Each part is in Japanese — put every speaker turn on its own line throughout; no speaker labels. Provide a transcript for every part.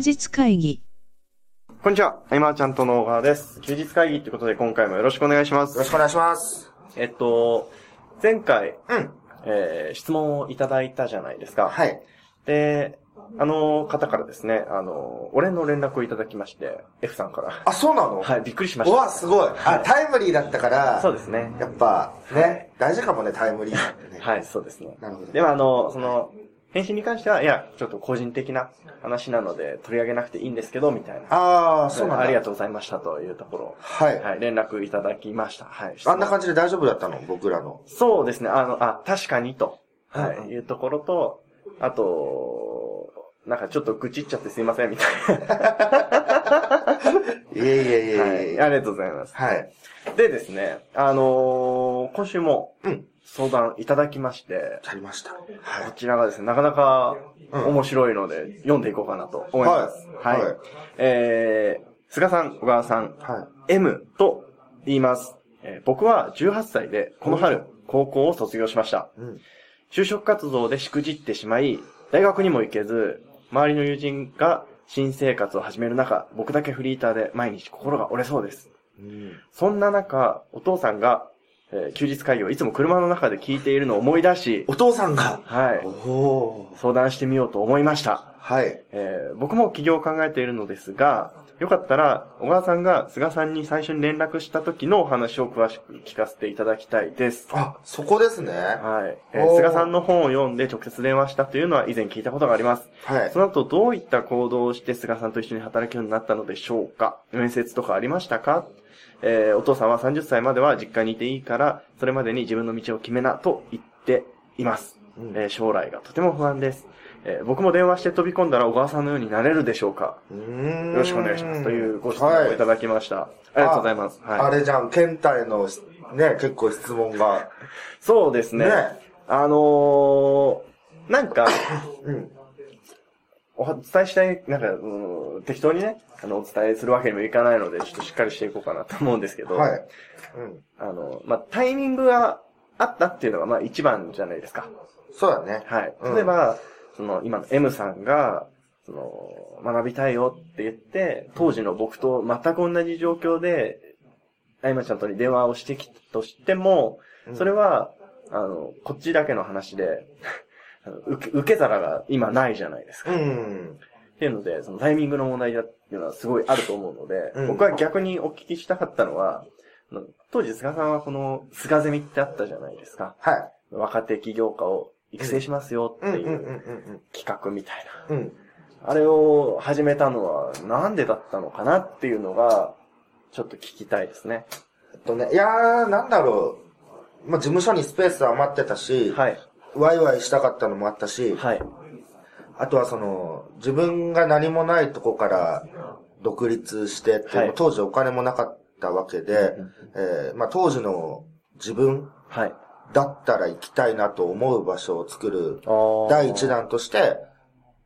日会議。
こんにちは。アイマーちゃんとの小川です。休日会議ってことで今回もよろしくお願いします。
よろしくお願いします。
えっと、前回、
うん。
えー、質問をいただいたじゃないですか。
はい。
で、あの方からですね、あの、お礼の連絡をいただきまして、F さんから。
あ、そうなの？
はい、びっくりしました。
うわ、すごい。あ、タイムリーだったから、
そうですね。
やっぱ、ね、大事かもね、タイムリーね。
はい、そうですね。
なるほど。
でもあの、その、返信に関しては、いや、ちょっと個人的な話なので取り上げなくていいんですけど、みたいな。
ああ、そうなんだ。
ありがとうございましたというところ。
はい。
はい、連絡いただきました。はい。
あんな感じで大丈夫だったの？僕らの。
そうですね。あの、あ、確かにと、は
うん
い、いうところと、あと、なんかちょっと愚痴っちゃってすいません、みたい
いえいえいえい
な。
え
はい。ありがとうございます。
はい。
でですね、あのー今週も
うん。
相談いただきまして、
やりました。
こ
はい。
ちらがですね、なかなか
うん
面白いので、読んでいこうかなと思います。はい。
はいはい
えー、菅さん、小川さん、
は
M と言います。えー僕は18歳で、この春、高校を卒業しました。
い。うん。
就職活動でしくじってしまい、大学にも行けず、周りの友人が新生活を始める中、僕だけフリーターで毎日心が折れそうです。
うん。
そんな中、お父さんが、えー休日会議をいつも車の中で聞いているのを思い出し、
お父さんが？
はい。相談してみようと思いました。
はい。
えー僕も起業を考えているのですが、よかったら、小川さんが菅さんに最初に連絡した時のお話を詳しく聞かせていただきたいです。
あ、そこですね。
はい。えー菅さんの本を読んで直接電話したというのは以前聞いたことがあります。
はい
そ。の後どういった行動をして菅さんと一緒に働くようになったのでしょうか？面接とかありましたか？えーお父さんは30歳までは実家にいていいから、それまでに自分の道を決めなと言っています。
うん
えー将来がとても不安です。えー僕も電話して飛び込んだら小川さんのようになれるでしょうか？
うーん
よろしくお願いします。というご質問をいただきました。ありがとうございます。はい。
あれじゃん、検体の、ね、結構質問が。
そうですね。
ね。
あのー、なんか、
うん。
お伝えしたい、なんか、うん、適当にね、あの、お伝えするわけにもいかないので、ちょっとしっかりしていこうかなと思うんですけど、
はい。うん。
あの、まあ、タイミングがあったっていうのが、まあ、一番じゃないですか。
そうだね。
はい。
うん
例えば、その、今の M さんが、その、学びたいよって言って、当時の僕と全く同じ状況で、あいまちゃんとに電話をしてきたとしても、
うん
それは、あの、こっちだけの話で、受け、受け皿が今ないじゃないですか。
うん。
っていうので、そのタイミングの問題だっていうのはすごいあると思うので、
うん
僕は逆にお聞きしたかったのは、当時菅さんはこの菅ゼミってあったじゃないですか。
はい。
若手起業家を育成しますよっていう企画みたいな。あれを始めたのはなんでだったのかなっていうのが、ちょっと聞きたいですね。
えっとね、いやー、なんだろう。まあ、事務所にスペース余ってたし、
はい。
ワイワイしたかったのもあったし、
はい。
あとはその、自分が何もないとこから独立してって、
はい
当時お金もなかったわけで、えーまあ、当時の自分
はい。
だったら行きたいなと思う場所を作る第一。弾として、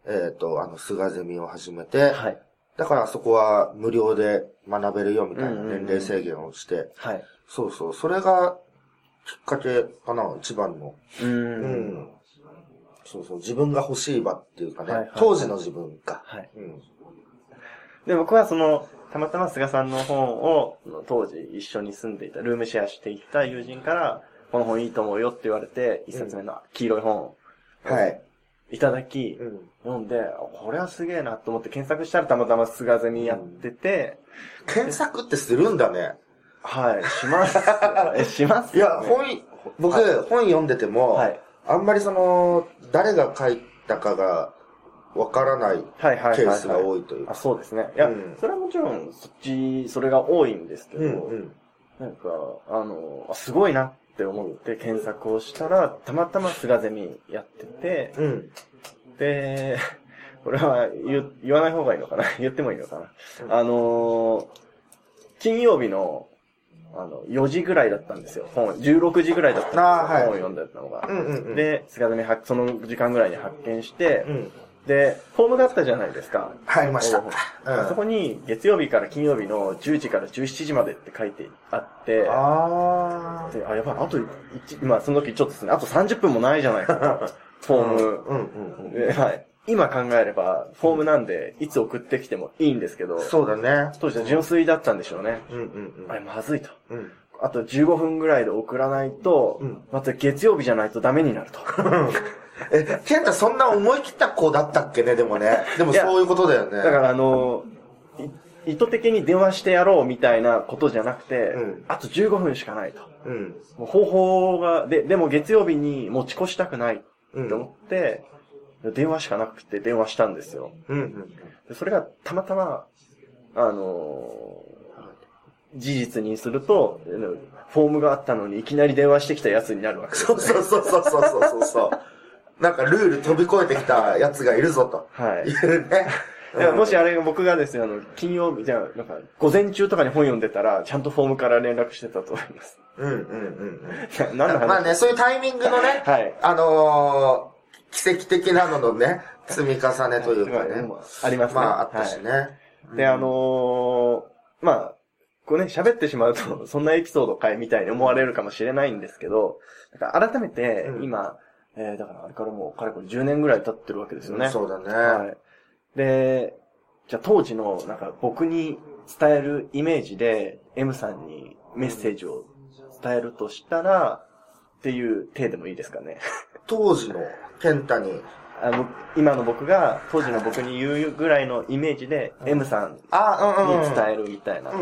えっ、と、あの、菅ゼミを始めて、
はい。
だからそこは無料で学べるよみたいな年齢制限をして、
はい。
そうそう、それがきっかけかな、一番の。
うー。
うんん。そうそう、自分が欲しい場っていうかね、
はいはい
当時の自分か。
はい。
うん。
で、僕はその、たまたま菅さんの本を、当時一緒に住んでいた、ルームシェアしていた友人から、この本いいと思うよって言われて、一冊目の黄色い本を
はい。
いただき、
うん。
読んで、あこれはすげえなと思って検索したらたまたま菅ゼミやってて、
検索ってするんだね。
はい、します。え、します
いや、本い、僕、本読んでても、
はい。
あんまりその、誰が書いたかがわからない。ケースが多いという
あ、
か。
そうですね。いや、
うん
それはもちろん、そっち、それが多いんですけど、
うんうん。
なんか、あの、あすごいなって思って検索をしたら、たまたま菅ゼミやってて、
うん。
で、これは言う言わない方がいいのかな？言ってもいいのかな、
うん
あのー金曜日の、あの、4時ぐらいだったんですよ。本、16時ぐらいだったんですよ。
はい
本を読んでたのが。
うんうんうん。、
で、菅ゼミはその時間ぐらいに発見して、
うん。
で、フォームがあったじゃないですか。
入りました。
あそこに月曜日から金曜日の10時から17時までって書いてあって、
あ
であ、やばい、あと1、今その時ちょっとですね、あと30分もないじゃないかと。フォーム。
うんうんうん。
ではい。今考えれば、フォームなんで、いつ送ってきてもいいんですけど、
そうだね。
当時は純粋だったんでしょうね。
うんうん
あれ、まずいと。
うん。うん。
あと15分ぐらいで送らないと、
うん
また月曜日じゃないとダメになると。
え、ケンタそんな思い切った子だったっけね、でもね。でもそういうことだよね。
だからあの、い意図的に電話してやろうみたいなことじゃなくて、
うん
あと15分しかないと。
うん。
もう方法が、で、でも月曜日に持ち越したくない
うん。
って思って、電話しかなくて電話したんですよ。
うんうん。
でそれがたまたま、あのー事実にすると、フォームがあったのにいきなり電話してきたやつになるわけです。
そうそうそうそうそうそうそう。なんかルール飛び越えてきたやつがいるぞと。
はい。
いうね。
いやもしあれが僕がですね、あの、金曜日、じゃあ、なんか、午前中とかに本読んでたら、ちゃんとフォームから連絡してたと思います。
うんうんうんうん。
何の話
まあね、そういうタイミングのね、
はい。
あのー、奇跡的なののね、積み重ねというかね。
ありますね。
まああったしね。
はいで、あのーまあ、こうね、喋ってしまうと、そんなエピソードかいみたいに思われるかもしれないんですけど、だから改めて
う、ん
今、えー、だからあれからもう、かれこれ10年ぐらい経ってるわけですよね。
そうだね。
はい。で、じゃあ当時の、なんか僕に伝えるイメージで、M さんにメッセージを伝えるとしたら、っていう体でもいいですかね。
当時のケンタに、
あの、今の僕が、当時の僕に言うぐらいのイメージで、
うん
M さん。に伝えるみたいなこ。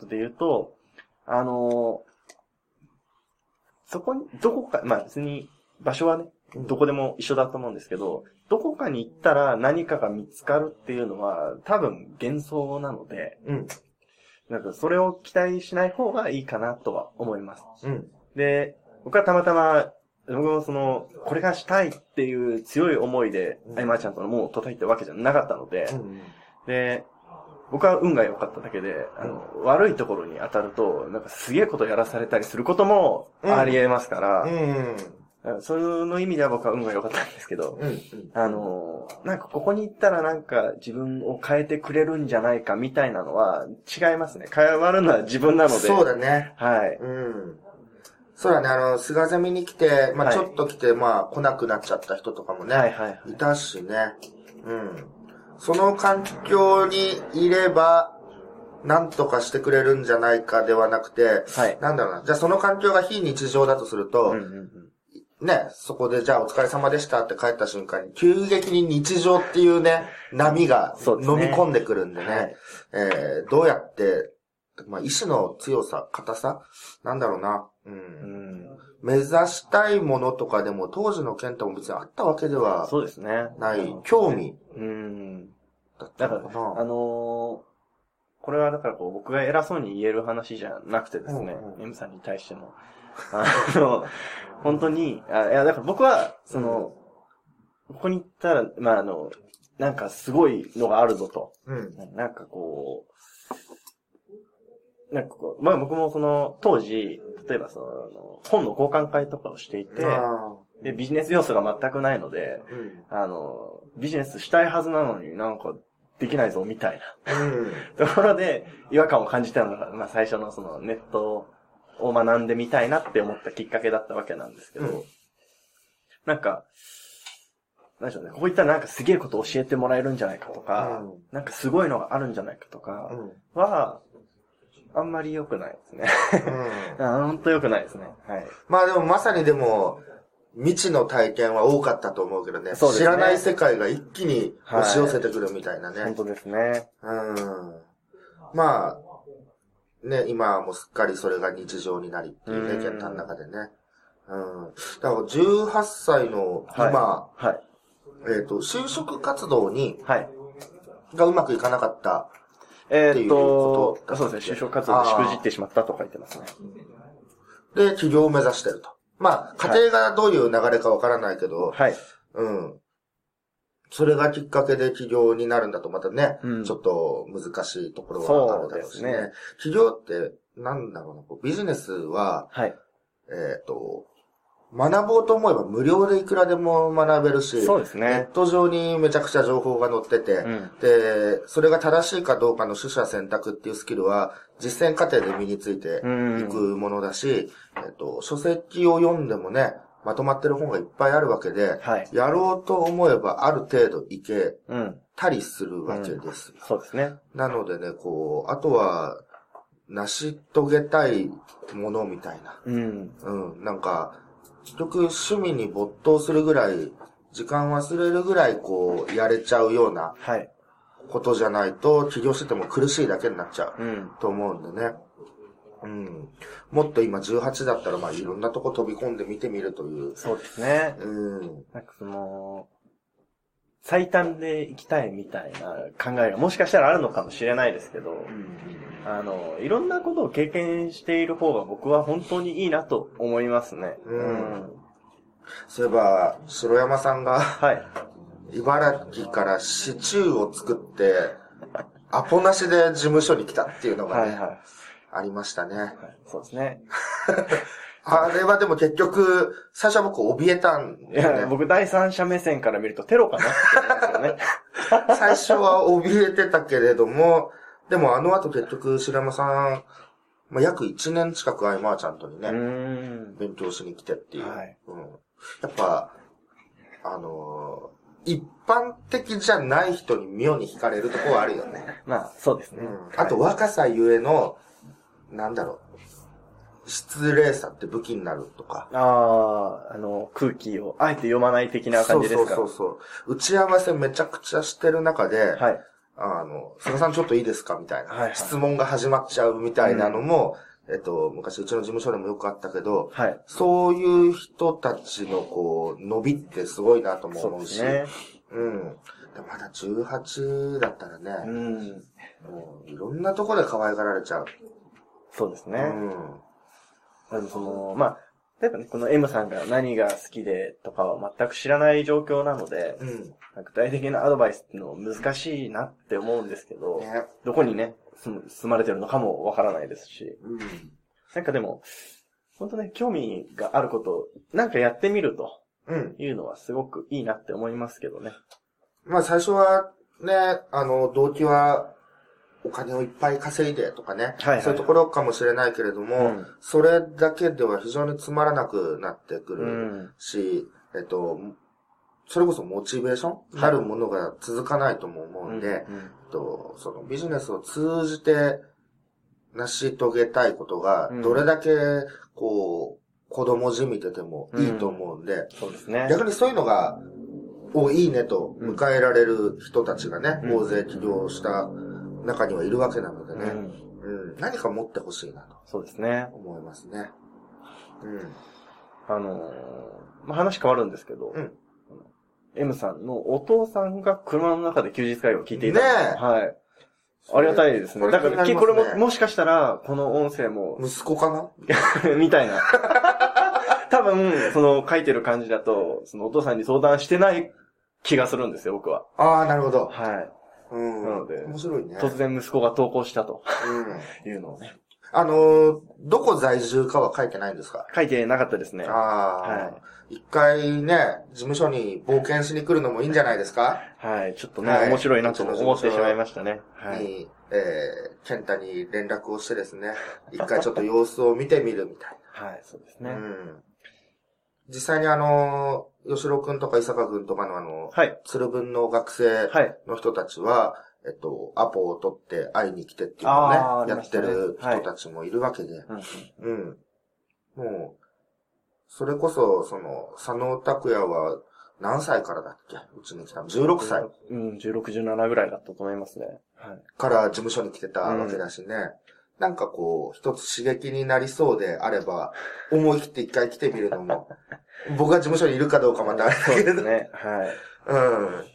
とで言うと、あのそこに、どこか、まあ別に、場所はね、どこでも一緒だと思うんですけど、どこかに行ったら何かが見つかるっていうのは、多分幻想なので、
うん。
なんかそれを期待しない方がいいかなとは思います。
うん。
で、僕はたまたま、僕もその、これがしたいっていう強い思いで、
うん
アイマーちゃんとの門を叩いたわけじゃなかったので、
うん。
で、僕は運が良かっただけで、あの、悪いところに当たると、なんかすげえことやらされたりすることもあり得ますから、
うん。
その意味では僕は運が良かったんですけど、
うん。
あの、なんかここに行ったらなんか自分を変えてくれるんじゃないかみたいなのは違いますね。変わるのは自分なので。
そうだね。
はい。
うん。そうだね、あの、菅ゼミに来て、まあ
はい
ちょっと来て、まあ来なくなっちゃった人とかもね、
はいはい。
いたしね。うん。その環境にいれば、なんとかしてくれるんじゃないかではなくて、
はい。
なんだろうな。じゃあその環境が非日常だとすると、
うんうんうん
ね、そこでじゃあお疲れ様でしたって帰った瞬間に、急激に日常っていうね、波が飲み込んでくるんでね、
はい。
えーどうやって、まあ意志の強さ、硬さ？なんだろうな。うん。
うん。
目指したいものとかでも当時の健太も別にあったわけでは
そうですね。
ない、興味？
うん。
だった
だか
な。
あのーこれはだからこう僕が偉そうに言える話じゃなくてですね、
うんうん
M さんに対しての、あの、本当に、あいや、だから僕は、その、ここに行ったら、まあ、あの、なんかすごいのがあるぞと。
うん。
なんかこう、なんかこう、まあ僕もその、当時、例えばその、本の交換会とかをしていて、
あ
で、ビジネス要素が全くないので、
ーうん。
あの、ビジネスしたいはずなのになんかできないぞみたい
うん。
な ところで違和感を感じたのが、まあ最初のそのネットを学んでみたいなって思ったきっかけだったわけなんですけど、
うん
なんか、なんでしょうね、こういったらなんかすげえこと教えてもらえるんじゃないかとか、
うん
なんかすごいのがあるんじゃないかとか
うん。
は、あんまり良くないですね。
うん。
あほんと良くないですね。はい。
まあでもまさにでも、未知の体験は多かったと思うけどね。
そうですね
知らない世界が一気に押し寄せてくるみたいなね。
本当ですね。
うん。まあ、ね、今はもうすっかりそれが日常になりっていうね、
うん
健太の中でね。うん。だから18歳の今、
はい。
えっ、と、就職活動に、
はい。
がうまくいかなかった。
えーっ
っていうこと
と、そうですね、就職活動でしくじってしまったと書いてますね。
で、起業を目指してると。まあ、家庭がどういう流れかわからないけど、
はい。
うん。それがきっかけで起業になるんだとまたね、
うん
ちょっと難しいところはあるだろうしね。
ね
起業って、なんだろうな、こうビジネスは、
はい。
えっ、と、学ぼうと思えば無料でいくらでも学べるし、
そうです
ネッ
ね。
ト上にめちゃくちゃ情報が載ってて、
うん。
で、それが正しいかどうかの取捨選択っていうスキルは、実践過程で身について
うん
いくものだし、えっと、書籍を読んでもね、まとまってる本がいっぱいあるわけで、
はい。
やろうと思えばある程度いけ
うん。
たりするわけです。
そうですね。
なのでね、こう、あとは、成し遂げたいものみたいな。
うん。
うん、なんか、結局趣味に没頭するぐらい、時間忘れるぐらいこう、やれちゃうような
はい。
ことじゃないと、起業してても苦しいだけになっちゃう
うん。
と思うんでね。うん。もっと今18だったら、まあいろんなとこ飛び込んで見てみるという。
そうですね。
うん。
なんかその、最短で行きたいみたいな考えがもしかしたらあるのかもしれないですけど、あの、いろんなことを経験している方が僕は本当にいいなと思いますね。
うんそういえば、城山さんが、
はい。
茨城からシチューを作って、アポなしで事務所に来たっていうのがね、
はいはい。
ありましたね。
はいそうですね。
あれはでも結局、最初は僕怯えたんね
や、。僕第三者目線から見るとテロかなって思すよね。
最初は怯えてたけれども、でもあの後結局、白山さん、まあ、約1年近くアイマーちゃんとにね。勉強しに来てっていう。
はい
うん、やっぱ、あのー一般的じゃない人に妙に惹かれるところはあるよね。
まあ、そうですね。
うん。あと若さゆえの、なんだろう、失礼さって武器になるとか。
ああ、あの、空気をあえて読まない的な感じですか？
そうそうそうそう。打ち合わせめちゃくちゃしてる中で、
はい。
あの、菅さんちょっといいですか？みたいな、
はいはい
質問が始まっちゃうみたいなのも、えっと、昔うちの事務所でもよくあったけど、
はい。
そういう人たちのこう、伸びってすごいなと思うし、
ですね。
うん。まだ18だったらね、
うん。
もういろんなとこで可愛がられちゃう。
そうですね。
うん。
あの、その、まあ、例えばね、この M さんが何が好きでとかは全く知らない状況なので、
うん。
具体的なアドバイスっていうのは難しいなって思うんですけど、
ね。
どこにね、住まれてるのかもわからないですし、
うん。
なんかでも、本当ね、興味があることをなんかやってみると
うん。
いうのはすごくいいなって思いますけどね。
まあ最初はね、あの、動機はお金をいっぱい稼いでとかね、
はいはい。
そういうところかもしれないけれども、
うん。
それだけでは非常につまらなくなってく
う
る
ん。
し、えっと、それこそモチベーションなるものが続かないとも思うんで、と、そのビジネスを通じて成し遂げたいことが
うん、
どれだけ、こう、子供じみててもいいと思うんで、
そうですね。
逆にそういうのが、お、いいねと迎えられる人たちがね、
うん。
大勢起業した中にはいるわけなのでね、
うん。
うん、何か持ってほしいなと
そうですね。
思いますね。うん。
あのーまあ、話変わるんですけど、
うん
M さんのお父さんが車の中で休日会を聞いていた。
ねえ
はい。ありがたいですね。だから、
気になりますね
これも、もしかしたら、この音声も、
息子かな？
みたいな。多分、その書いてる感じだと、そのお父さんに相談してない気がするんですよ、僕は。
ああ、なるほど。
はい。
うん。
なので
面白いね。
突然息子が投稿したと
うん。
いうのをね。
あのーどこ在住かは書いてないんですか？
書いてなかったですね。
ああ、
は
一回ね、事務所に冒険しに来るのもいいんじゃないですか？
はい。ちょっとね、
はい
面白いなと思ってしまいましたね。はい。
に、えー、ケンタに連絡をしてですね、一回ちょっと様子を見てみるみたい
はい、そうです
な。
ね。
うん。実際にあのー、吉郎くんとか伊坂くんとかのあの、
はい。
鶴文の学生
はい。
の人たちは、えっと、アポを取って会いに来てっていうのをね、やってる人たちもいるわけで、
うん
うん。もう、それこそ、その、佐野拓也は何歳からだっけ？うちに来たの ?16 歳
うん、16、17ぐらいだったと思いますね。はい。
から事務所に来てたわけだしね。なんかこう、一つ刺激になりそうであれば、思い切って一回来てみるのも、僕が事務所にいるかどうかまたあれだ
そう
けど、
ですね。はい。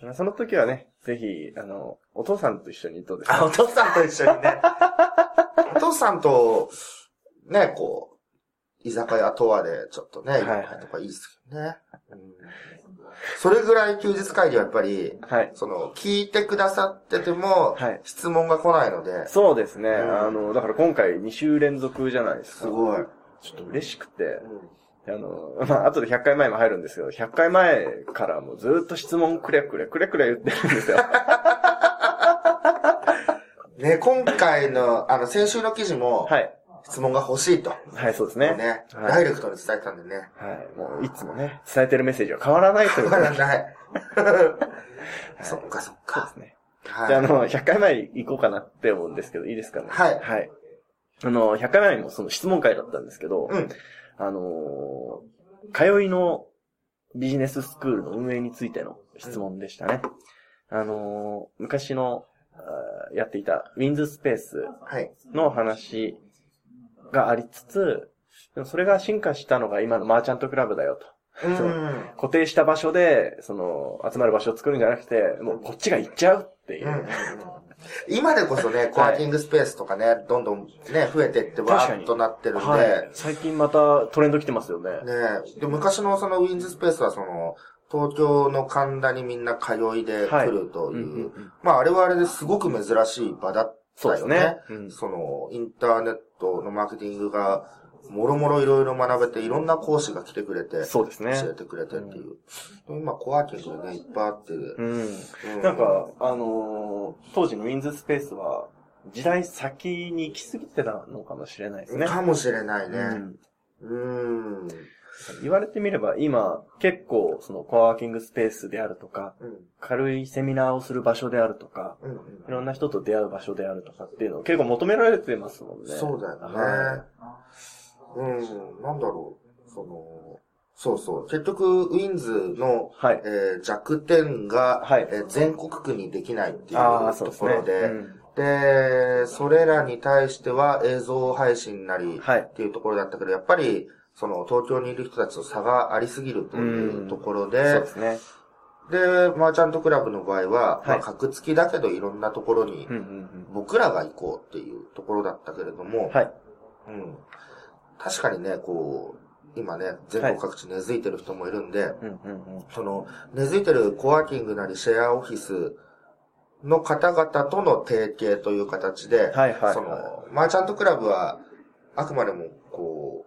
うん。
その時はね、ぜひ、あの、お父さんと一緒にどうですか
あ、お父さんと一緒にね。お父さんと、ね、こう、居酒屋とはで、ちょっとね、
はいはい
とかいいですけどね。うんそれぐらい休日会議はやっぱり、
はい。
その、聞いてくださってても、
はい
質問が来ないので、
そうですね。
ん
あの、だから今回2週連続じゃないですか。
すごい。
ちょっと嬉しくて、あの、まあ、後で100回前も入るんですけど、100回前からもうずっと質問くれくれ、くれくれ言ってるんですよ。
ね、今回の、あの、先週の記事も、
はい。
質問が欲しいと。
はい、そうですね。
ね、
はい
ダイレクトに伝えたんでね。
はい。もう、いつもね、伝えてるメッセージは変わらないという
変。わらない。
はい
そっかそっ
そうで
か。
すね。
はい。
じゃあ、あの、100回前行こうかなって思うんですけど、いいですかね？
はい
はい。あの、100回前もその質問会だったんですけど、
うん。
あのー通いのビジネススクールの運営についての質問でしたね。あのー昔の、やっていたウィンズスペース
はい。
の話がありつつ、でもそれが進化したのが今のマーチャントクラブだよと。
う。
ん固定した場所で、その、集まる場所を作るんじゃなくて、もうこっちが行っちゃうっていう。
うんうんうん今でこそね、コワーキングスペースとかね、どんどんね、増えてってわーっとなってるんで、
はい。最近またトレンド来てますよね。
ねで、昔のそのウィンズスペースはその、東京の神田にみんな通いで来るという、
うんうんうん
まああれはあれですごく珍しい場だった
そうです
よね。その、インターネットのマーケティングが、もろもろいろいろ学べて、いろんな講師が来てくれて、
そうですね。
教えてくれてっていう。でも今、コワーキングでね、いっぱいあって、
うん。
うん
なんか、あのー当時のウィンズスペースは、時代先に行き過ぎてたのかもしれないですね。
かもしれないね。
うん
うん。
言われてみれば、今、結構、その、コワーキングスペースであるとか、
うん。
軽いセミナーをする場所であるとか、
うん。
いろんな人と出会う場所であるとかっていうのを結構求められてますもんね。
そうだよね。
は
うん。なんだろう。その、そうそう。結局、ウィンズの、
はい。
えー弱点が、
はい
えー全国区にできないっていう。ところで、
うん
で、それらに対しては映像配信なり
はい
っ。ていうところだったけど、やっぱり、その東京にいる人たちと差がありすぎるというところ
そう
で
で、すね。
で、マーチャントクラブの場合は、まあ、
はい
格付きだけどいろんなところに
うんうん
僕らが行こうっていうところだったけれども、
うん。はい。
うん。確かにね、こう、今ね、全国各地根付いてる人もいるんで、
うんうんうん。
その、根付いてるコワーキングなりシェアオフィスの方々との提携という形で、
はいはい
そ
は
の、マーチャントクラブは、あくまでも、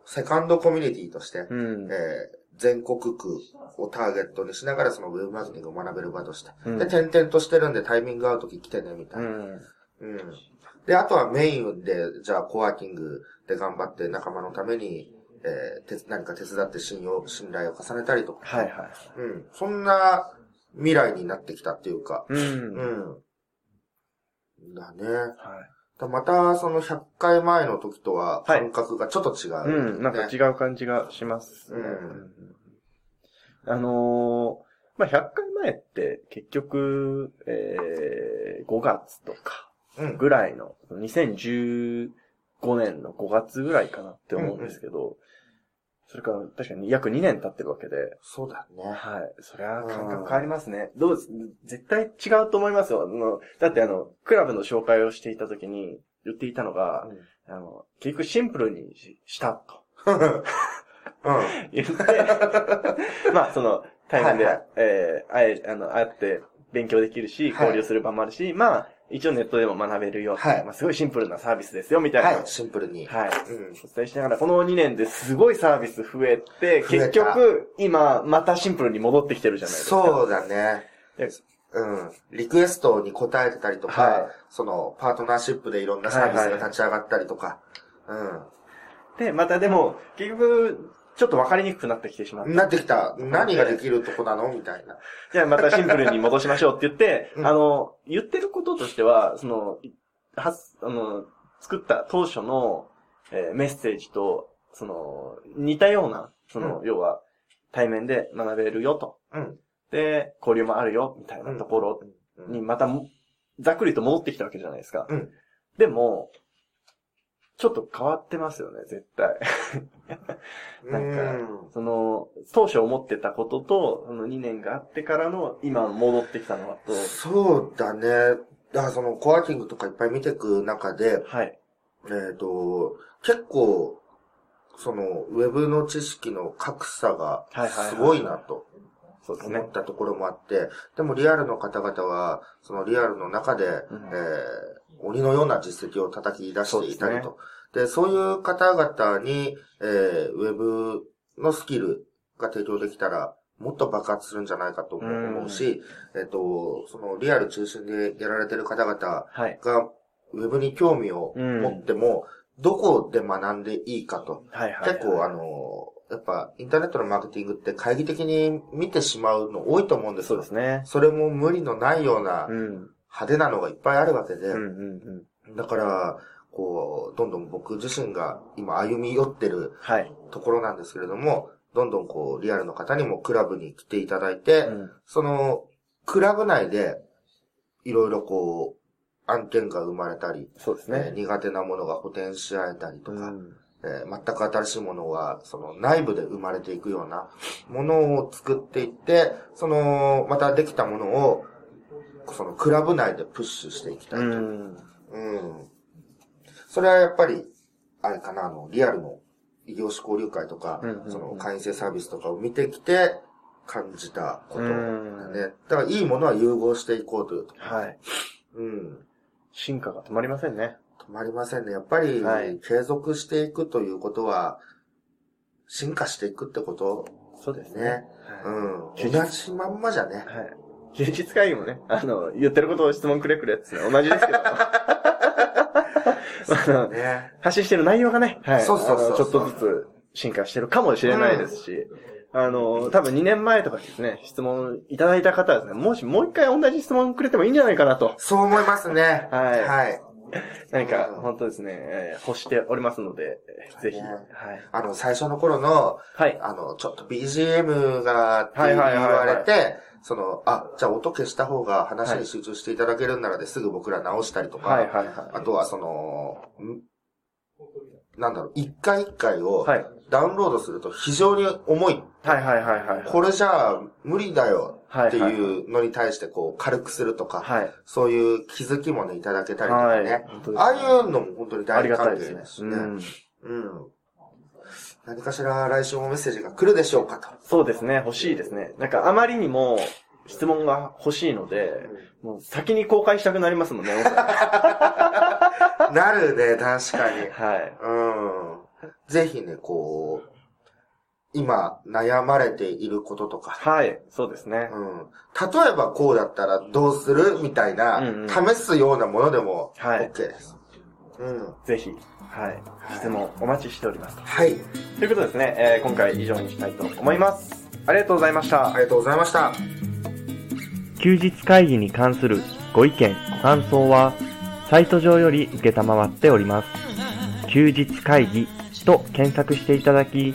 セカンドコミュニティとして、
い。うん。
えー全国区をターゲットにしながらそのウェブマーケティングを学べる場として。
うん
で、点々としてるんでタイミング合うとき来てね、みたいな。
うん。
うん。で、あとはメインで、じゃあコワーキングで頑張って仲間のために、えー、て何か手伝って信用、信頼を重ねたりとか。
はいはい。
うん。そんな未来になってきたっていうか。
うん。
うん。だね。
はい。
だまた、その100回前の時とは
はい
感覚がちょっと違う、
うん、なんか違
う。
う感じがしますね。
うん
あのーまあ、100回前って結局、えー、5月とか
うん。
ぐらいの、2015年の5月ぐらいかなって思うんですけど、それから確かに約2年経ってるわけで、
そうだね。
はい。そりゃ感覚変わりますね。どうです絶対違うと思いますよ。あの、だってあの、クラブの紹介をしていた時に言っていたのが、あの、結局シンプルにししたと
うん。
言って、まあその、対面で、
はいはい
えー、あえ、あの、会って勉強できるし、
はい
交流する場もあるし、まあ、一応ネットでも学べるよ。
はい
まあすごいシンプルなサービスですよ、みたいな。
はい、シンプルに。
はい。
うん。
お伝えしながら、この2年ですごいサービス増えて、結局、今、またシンプルに戻ってきてるじゃないですか。
そうだね
で。
うん。リクエストに答えてたりとか、
はい
その、パートナーシップでいろんなサービスが立ち上がったりとか、
で、またでも、結局、ちょっと分かりにくくなってきてしまっ
うん。
た。
なってきた。何ができるとこなの？みたいな。
じゃあまたシンプルに戻しましょうって言って、
うん
あの、言ってることとしては、その、いはす、あの、作った当初の、えーメッセージと、その、似たような、その、要は、対面で学べるよと。
うん。
で、交流もあるよ、みたいなところ
うん
にまたも、ざっくりと戻ってきたわけじゃないですか。
うん
でも、ちょっと変わってますよね、絶対。なんか
うん
その、当初思ってたことと、その2年があってからの、今戻ってきたのはと、
そうだね。だからその、コワーキングとかいっぱい見ていく中で、
はい。
えっ、と、結構、その、ウェブの知識の格差が
はいはいはい
すごいなと
そうですね
思っ。たところもあって、でもリアルの方々は、そのリアルの中で、
うん
えー鬼のような実績を叩き出していたり
そ
と。でそういう方々に、えーウェブのスキルが提供できたら、もっと爆発するんじゃないかとも思うし、えっ、と、そのリアル中心でやられてる方々
はい。
が、ウェブに興味を持っても、どこで学んでいいかと。
はいはい。
結構あの、やっぱインターネットのマーケティングって懐疑的に見てしまうの多いと思うんですよ。
そうですね。
それも無理のないような
うん。
派手なのがいっぱいあるわけで、
うんうんうん。
だから、こう、どんどん僕自身が今歩み寄ってる
はい。
ところなんですけれども、どんどんこう、リアルの方にもクラブに来ていただいて、
うん
その、クラブ内で、いろいろこう、案件が生まれたり、
そうです
えー
ね。
苦手なものが補填し合えたりとか、
うん
えー全く新しいものが、その内部で生まれていくようなものを作っていって、その、またできたものを、そのクラブ内でプッシュしていきたいと。
う
うん。
ん。
それはやっぱり、あれかな、あの、リアルの異業種交流会とか、その会員制サービスとかを見てきて感じたことだ
うん
ね。だからいいものは融合していこうという。
はい。
うん。
進化が止まりませんね。
止まりませんね。やっぱり、
はい
継続していくということは、進化していくってこと
そうですね。はい
ん。同じまんまじゃね。
はい。休日会議もね、あの、言ってることを質問くれくれって同じですけど。あの
ね。
発信してる内容がね、はい。
そうそうそう
ちょっとずつ進化してるかもしれないですし、あの、多分2年前とかですね、質問いただいた方はですね、もしもう一回同じ質問くれてもいいんじゃないかなと。
そう思いますね。
はい
はい。
何か
うん、
本当ですね、えー欲しておりますので、えーぜひ、
ね
はい。
あの、最初の頃の、
はい。
あの、ちょっと BGM がって言われて、その、あ、じゃあ音消した方が話に集中していただけるんならですぐ僕ら直したりとか、
はいはいはい。
あとはその、ん？なんだろう、一回一回を
はい。
ダウンロードすると非常に重い。
はいはいはいはい。
これじゃあ無理だよって
はいはい
いうのに対してこう軽くするとか、
はい。
そういう気づきもね、いただけたりとか
はい。
ね。
本当ですね
ああいうのも本当に大歓
いですね。
迎ですしね。
うん。
うん。何かしら来週もメッセージが来るでしょうかと。
そうですね、欲しいですね。なんかあまりにも質問が欲しいので、もう先に公開したくなりますもんね、
なるね、確かに。
はい。
うん。ぜひね、こう、今悩まれていることとか、
はい、そうですね。
うん。例えばこうだったらどうするみたいな、
うんうん
試すようなものでも、
はい
OK です。うん。
ぜひ、はい。質問お待ちしております。
はい。
ということですね、えー今回以上にしたいと思います。ありがとうございました
あ。りがとうございました。
休日会議に関するご意見、ご感想は、サイト上より受けたまわっております。休日会議と検索していただき、